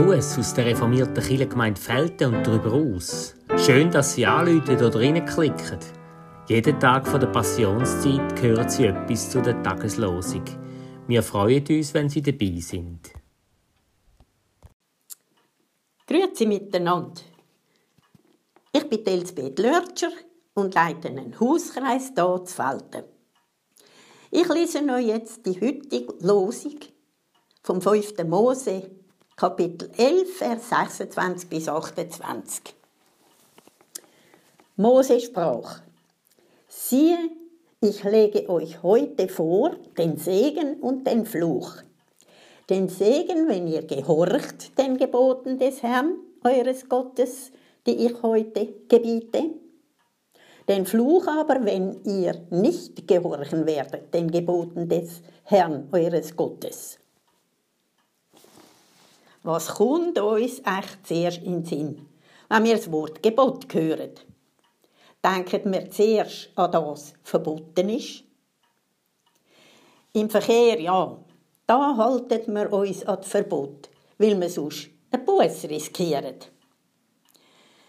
Gruß aus der reformierten Kirchengemeinde Felten und darüber aus. Schön, dass Sie anrufen oder reinklicken. Jeden Tag von der Passionszeit hören Sie etwas zu der Tageslosung. Wir freuen uns, wenn Sie dabei sind. Grüezi miteinander. Ich bin Elsbeth Lörtscher und leite einen Hauskreis hier zu Felten. Ich lese euch jetzt die heutige Losung vom 5. Mose, Kapitel 11, Vers 26 bis 28. Mose sprach: Siehe, ich lege euch heute vor den Segen und den Fluch. Den Segen, wenn ihr gehorcht den Geboten des Herrn, eures Gottes, die ich heute gebiete. Den Fluch aber, wenn ihr nicht gehorchen werdet den Geboten des Herrn, eures Gottes. Was kommt uns echt zuerst in den Sinn, wenn wir das Wort Gebot hören? Denken wir zuerst an das, was verboten ist? Im Verkehr, ja, da halten wir uns an das Verbot, weil wir sonst einen Buß riskieren.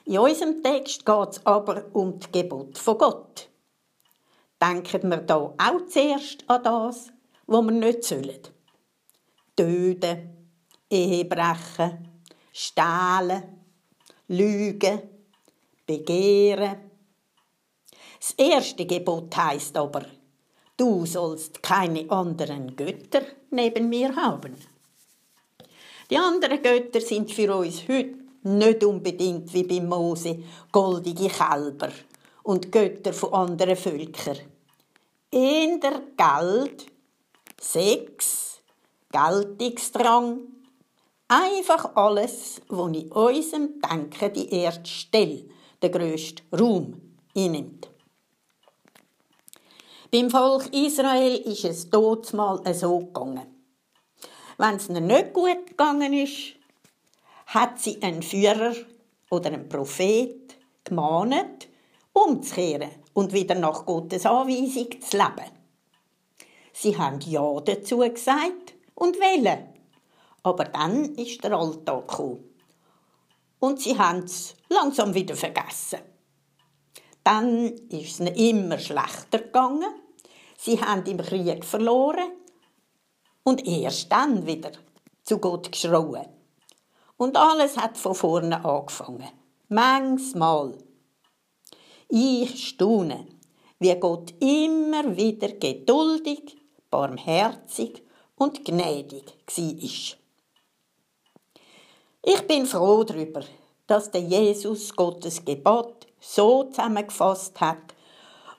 In unserem Text geht es aber um das Gebot von Gott. Denken wir da auch zuerst an das, was wir nicht sollen. Töten, Ehebrechen, Stehlen, Lügen, Begehren. Das erste Gebot heißt aber, du sollst keine anderen Götter neben mir haben. Die anderen Götter sind für uns heute nicht unbedingt wie bei Mose goldige Kälber und Götter von anderen Völkern. Eher Geld, Sex, Geltungsdrang, Einfach alles, was in unserem Denken die erste Stelle, den grössten Raum einnimmt. Beim Volk Israel ist es dort mal so gegangen. Wenn es ihnen nicht gut gegangen ist, hat sie einen Führer oder einen Prophet gemahnt, umzukehren und wieder nach Gottes Anweisung zu leben. Sie haben Ja dazu gesagt und wählen. Aber dann ist der Alltag gekommen. Und sie haben es langsam wieder vergessen. Dann ist es immer schlechter gegangen. Sie haben im Krieg verloren. Und erst dann wieder zu Gott geschrauen. Und alles hat von vorne angefangen. Manchmal. Ich staune, wie Gott immer wieder geduldig, barmherzig und gnädig war. Ich bin froh darüber, dass der Jesus Gottes Gebot so zusammengefasst hat,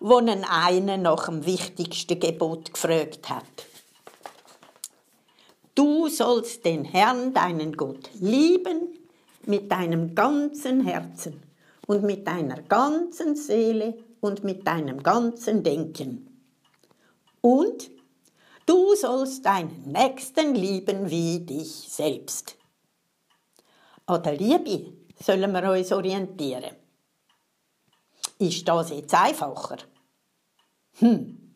wo ihn einer nach dem wichtigsten Gebot gefragt hat. Du sollst den Herrn, deinen Gott, lieben mit deinem ganzen Herzen und mit deiner ganzen Seele und mit deinem ganzen Denken. Und du sollst deinen Nächsten lieben wie dich selbst. An der Liebe sollen wir uns orientieren. Ist das jetzt einfacher? Hm.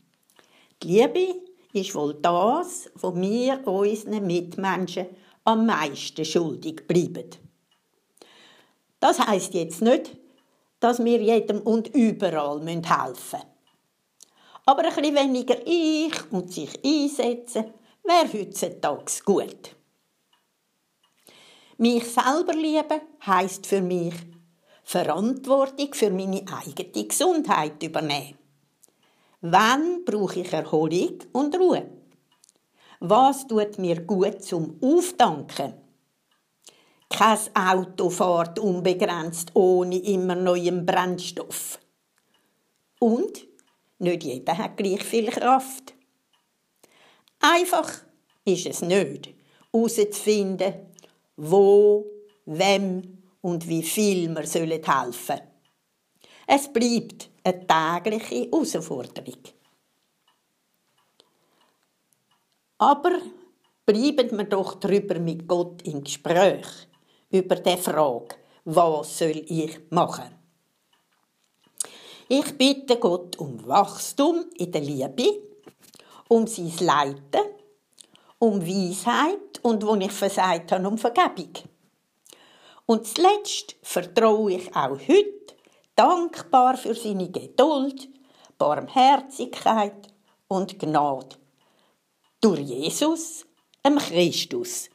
Die Liebe ist wohl das, wo wir unseren Mitmenschen am meisten schuldig bleiben. Das heißt jetzt nicht, dass wir jedem und überall helfen müssen. Aber ein bisschen weniger ich und sich einsetzen, wäre heutzutage gut. Mich selber lieben heißt für mich Verantwortung für meine eigene Gesundheit übernehmen. Wann brauche ich Erholung und Ruhe? Was tut mir gut zum Aufdanken? Kein Auto fährt unbegrenzt ohne immer neuem Brennstoff. Und nicht jeder hat gleich viel Kraft. Einfach ist es nicht, herauszufinden, wo, wem und wie viel wir helfen sollen. Es bleibt eine tägliche Herausforderung. Aber bleiben wir doch darüber mit Gott im Gespräch über die Frage, was soll ich machen? Ich bitte Gott um Wachstum in der Liebe, um sein Leiten, um Weisheit und wo ich versagt habe, um Vergebung. Und zuletzt vertraue ich auch heute dankbar für seine Geduld, Barmherzigkeit und Gnade. Durch Jesus, dem Christus.